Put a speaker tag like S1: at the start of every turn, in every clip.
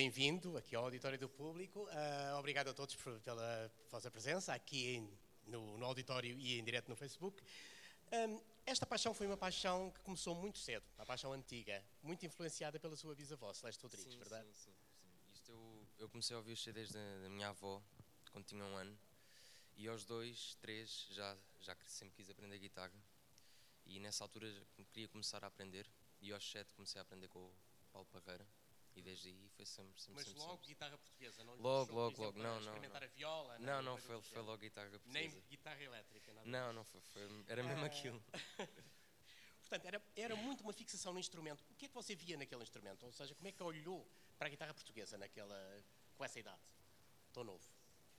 S1: bem-vindo aqui ao Auditório do Público. Uh, obrigado a todos por, pela vossa presença aqui em, no, no, auditório e em direto no Facebook. Um, esta paixão foi uma paixão que começou muito cedo, uma paixão antiga, muito influenciada pela sua bisavó, Celeste Rodrigues,
S2: sim,
S1: verdade?
S2: Sim, sim, sim. Isto eu, eu comecei a ouvir os CDs da, da, minha avó quando tinha um ano e aos dois, três, já, já sempre quis aprender guitarra e nessa altura queria começar a aprender e aos sete comecei a aprender com o Paulo Parreira e desde aí foi sempre, sempre
S1: Mas
S2: sempre,
S1: logo
S2: sempre.
S1: guitarra portuguesa, não
S2: Logo, logo,
S1: exemplo,
S2: logo, não, não,
S1: experimentar
S2: não.
S1: a viola?
S2: Não, não,
S1: coisa
S2: foi, foi
S1: género?
S2: logo guitarra portuguesa.
S1: Nem guitarra elétrica, nada
S2: Não, não, foi, foi era mesmo
S1: Ah.
S2: aquilo.
S1: Portanto, era, era muito uma fixação no instrumento. O que é que você via naquele instrumento? Ou seja, como é que olhou para a guitarra portuguesa naquela, com essa idade? Tão novo.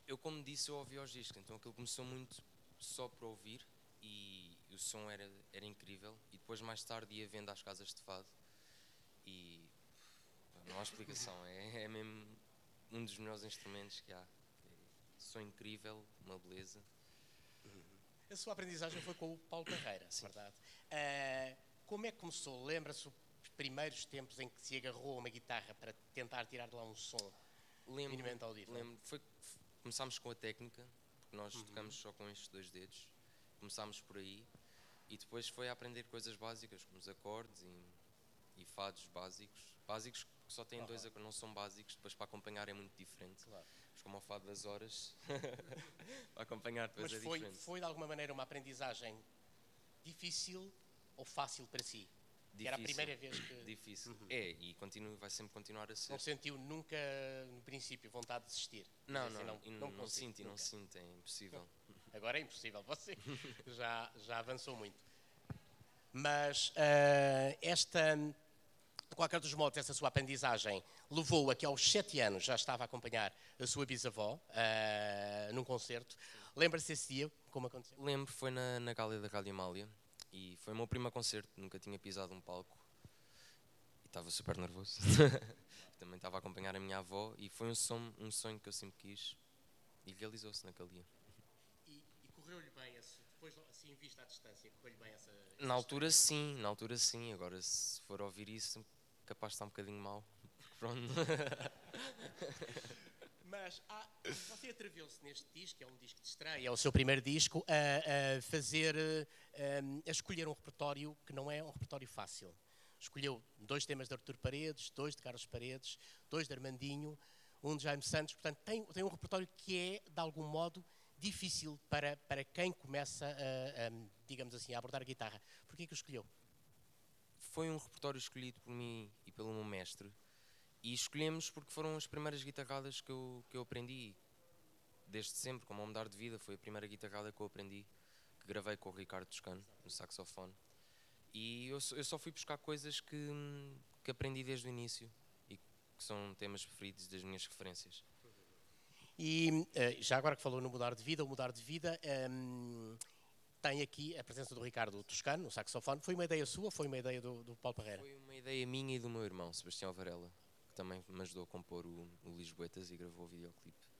S2: Eu, como disse, eu ouvi aos discos, então aquilo começou muito só para ouvir e o som era, era incrível. E depois, mais tarde, ia vendo às casas de fado e não há explicação, é, é mesmo um dos melhores instrumentos que há. Som incrível, uma beleza.
S1: A sua aprendizagem foi com o Paulo Carreira, verdade? Ah, como é que começou? Lembra-se os primeiros tempos em que se agarrou a uma guitarra para tentar tirar de lá um som
S2: Lembro,
S1: minimamente audível?
S2: lembro foi, começámos com a técnica, porque nós
S1: Uhum.
S2: tocamos só com estes dois dedos. Começámos por aí e depois foi a aprender coisas básicas, como os acordes e, e fados básicos. Básicos que só têm dois acordes, não são básicos, depois para acompanhar é muito diferente.
S1: Claro.
S2: Mas como o fado das horas, para acompanhar depois
S1: Mas
S2: é
S1: foi,
S2: diferente.
S1: foi de alguma maneira uma aprendizagem difícil ou fácil para si? Que Era a
S2: Difícil.
S1: primeira vez que
S2: Difícil. É, e continua, vai sempre continuar a ser.
S1: não sentiu nunca, no princípio, vontade de desistir?
S2: Não,
S1: Dizer
S2: não,
S1: assim,
S2: e
S1: não,
S2: não, não
S1: consigo,
S2: sinto não sinto, é impossível.
S1: Agora é impossível, você já, já avançou muito. Mas ah, esta, de qualquer dos modos, essa sua aprendizagem levou a que aos sete anos já estava a acompanhar a sua bisavó ah, num concerto. Lembra-se esse dia, como aconteceu?
S2: Lembro, foi na, na gala da Rádio Amália e foi o meu primeiro concerto, nunca tinha pisado um palco e estava super nervoso. Também estava a acompanhar a minha avó e foi um sonho, um sonho que eu sempre quis e realizou-se naquele dia.
S1: E, e correu-lhe bem, vista à distância, correu-lhe bem essa...
S2: Na altura sim, na altura sim, agora se for ouvir isso, capaz de estar um bocadinho mal. Pronto.
S1: Mas há- você atreveu-se neste disco, que é um disco de estreia, é o seu primeiro disco, a, a fazer, eh, a escolher um repertório que não é um repertório fácil. Escolheu dois temas de Artur Paredes, dois de Carlos Paredes, dois de Armandinho, um de Jaime Santos. Portanto, tem, tem um repertório que é, de algum modo, difícil para, para quem começa, a, a, digamos assim, a abordar a guitarra. Porquê que o escolheu?
S2: foi um repertório escolhido por mim e pelo meu mestre e escolhemos porque foram as primeiras guitarradas que eu, que eu aprendi desde sempre, como ao mudar de vida foi a primeira guitarrada que eu aprendi que gravei com o Ricardo Toscano no saxofone e eu, eu só fui buscar coisas que, que aprendi desde o início e que são temas preferidos das minhas referências
S1: E eh, já agora que falou no mudar de vida, o mudar de vida ehm, tem aqui a presença do Ricardo Toscano, no saxofone. Foi uma ideia sua, foi uma ideia do, do Paulo Parreira?
S2: foi uma ideia minha e do meu irmão, Sebastião Varela que também me ajudou a compor o, o Lisboetas e gravou o videoclipe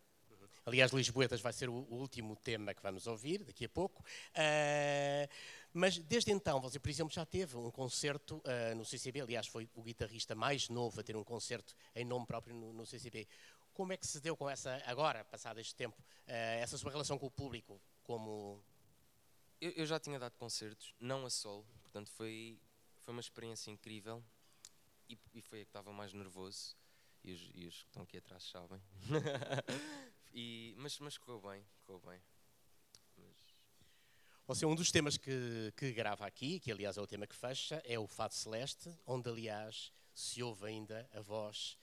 S1: Aliás, Lisboetas vai ser o, o último tema que vamos ouvir daqui a pouco. Eh, mas desde então, você, por exemplo, já teve um concerto eh, no CCB. Aliás, foi o guitarrista mais novo a ter um concerto em nome próprio no, no CCB. Como é que se deu com essa, agora, passado este tempo, eh, essa sua relação com o público? Como
S2: Eu, eu já tinha dado concertos, não a solo, portanto foi, foi uma experiência incrível e, e foi a que estava mais nervoso e os, e os que estão aqui atrás sabem. E- mas, mas correu bem, correu bem.
S1: Você, um dos temas que, que grava aqui, que aliás é o tema que fecha, é o Fado Celeste, onde aliás se ouve ainda a voz,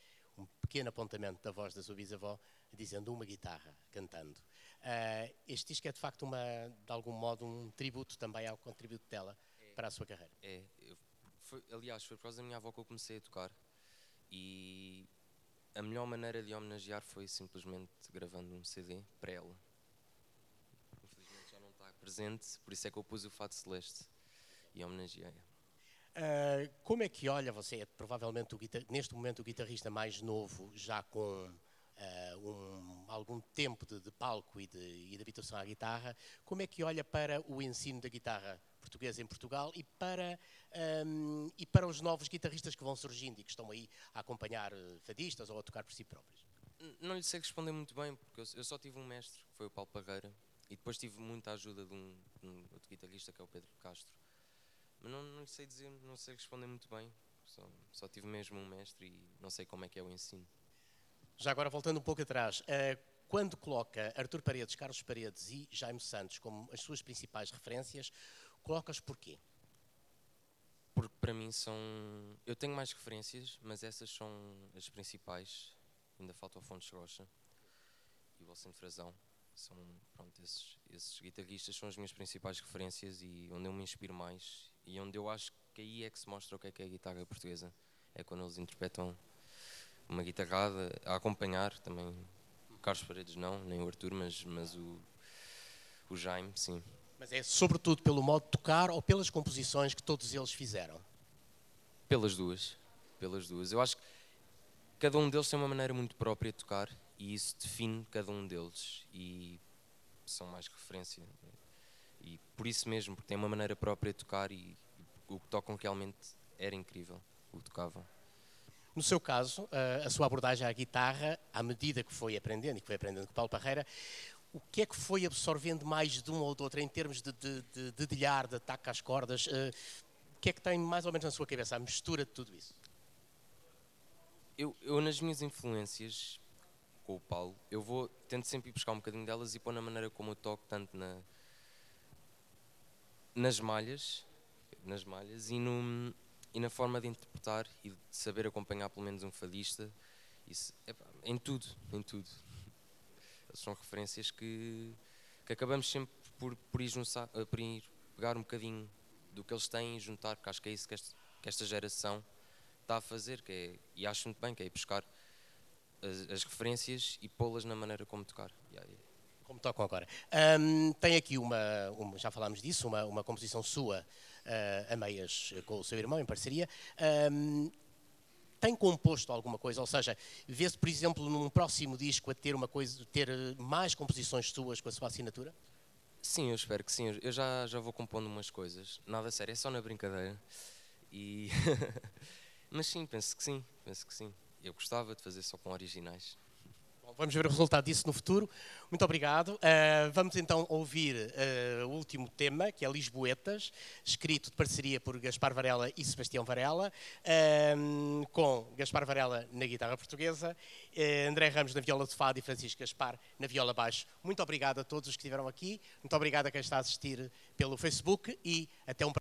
S1: pequeno apontamento da voz da sua bisavó, dizendo uma guitarra, cantando. Ah, este disco é de facto, uma, de algum modo, um tributo também ao contributo dela para a sua carreira.
S2: é, foi, aliás, foi por causa da minha avó que eu comecei a tocar e a melhor maneira de homenagear foi simplesmente gravando um CD para ela. Infelizmente já não está presente, por isso é que eu pus o Fado Celeste e homenageei-a.
S1: Ah, como é que olha, você é provavelmente neste momento o guitarrista mais novo, já com ah, um- algum tempo de, de palco e de, e de habituação à guitarra, como é que olha para o ensino da guitarra portuguesa em Portugal e para, um, e para os novos guitarristas que vão surgindo e que estão aí a acompanhar eh, fadistas ou a tocar por si próprios?
S2: Não lhe sei responder muito bem, porque eu, só tive um mestre, que foi o Paulo Parreira, e depois tive muita ajuda de um, de um outro guitarrista, que é o Pedro Castro. Mas não, não lhe sei dizer, não sei responder muito bem. Só, só tive mesmo um mestre e não sei como é que é o ensino.
S1: Já agora, voltando um pouco atrás, uh, quando coloca Artur Paredes, Carlos Paredes e Jaime Santos como as suas principais referências, colocas porquê?
S2: Porque para mim são. Eu tenho mais referências, mas essas são as principais. Ainda falta o Fontes Rocha e o Alcino Frazão. São, pronto, esses, esses guitarristas são as minhas principais referências e onde eu me inspiro mais e onde eu acho que aí é que se mostra o que é que é a guitarra portuguesa. É quando eles interpretam uma guitarrada a acompanhar também. O Carlos Paredes não, nem o Arthur, mas, mas o, o Jaime, sim.
S1: Mas é sobretudo pelo modo de tocar ou pelas composições que todos eles fizeram?
S2: Pelas duas. Pelas duas. Eu acho que cada um deles tem uma maneira muito própria de tocar e isso define cada um deles e são mais referência. E por isso mesmo, porque têm uma maneira própria de tocar e o que tocam realmente era incrível, o que tocavam.
S1: No seu caso, a sua abordagem à guitarra, à medida que foi aprendendo e que foi aprendendo com Paulo Parreira, o que é que foi absorvendo mais de um ou do outro em termos de, de, de dedilhar, de ataque às cordas? O que é que tem mais ou menos na sua cabeça, a mistura de tudo isso?
S2: Eu, eu nas minhas influências com o Paulo, eu vou, tento sempre ir buscar um bocadinho delas e pôr na maneira como eu toco, tanto na, nas malhas, nas malhas e, no, e na forma de interpretar e de saber acompanhar pelo menos um fadista. Isso, em tudo, em tudo. São referências que, que acabamos sempre por, por, ir juntar, eh, por ir pegar um bocadinho do que eles têm e juntar, porque acho que é isso que esta, que esta geração está a fazer, que é, e acho muito bem, que é ir buscar as, as referências e pô-las na maneira como tocar. Yeah, yeah
S1: como tocam agora. Um, tem aqui uma, uma, já falámos disso, uma, uma composição sua uh, a meias com o seu irmão, em parceria. Um, tem composto alguma coisa? Ou seja, vê-se, por exemplo, num próximo disco a ter uma coisa, ter mais composições suas com a sua assinatura?
S2: Sim, eu espero que sim. Eu já, já vou compondo umas coisas. Nada sério, é só na brincadeira. E Mas sim, penso que sim, penso que sim. Eu gostava de fazer só com originais.
S1: Vamos ver o resultado disso no futuro. Muito obrigado. Uh, vamos então ouvir uh, o último tema, que é Lisboetas, escrito de parceria por Gaspar Varela e Sebastião Varela, uh, com Gaspar Varela na guitarra portuguesa, André Ramos na viola de fado e Francisco Gaspar na viola baixo. Muito obrigado a todos os que estiveram aqui. Muito obrigado a quem está a assistir pelo Facebook e até um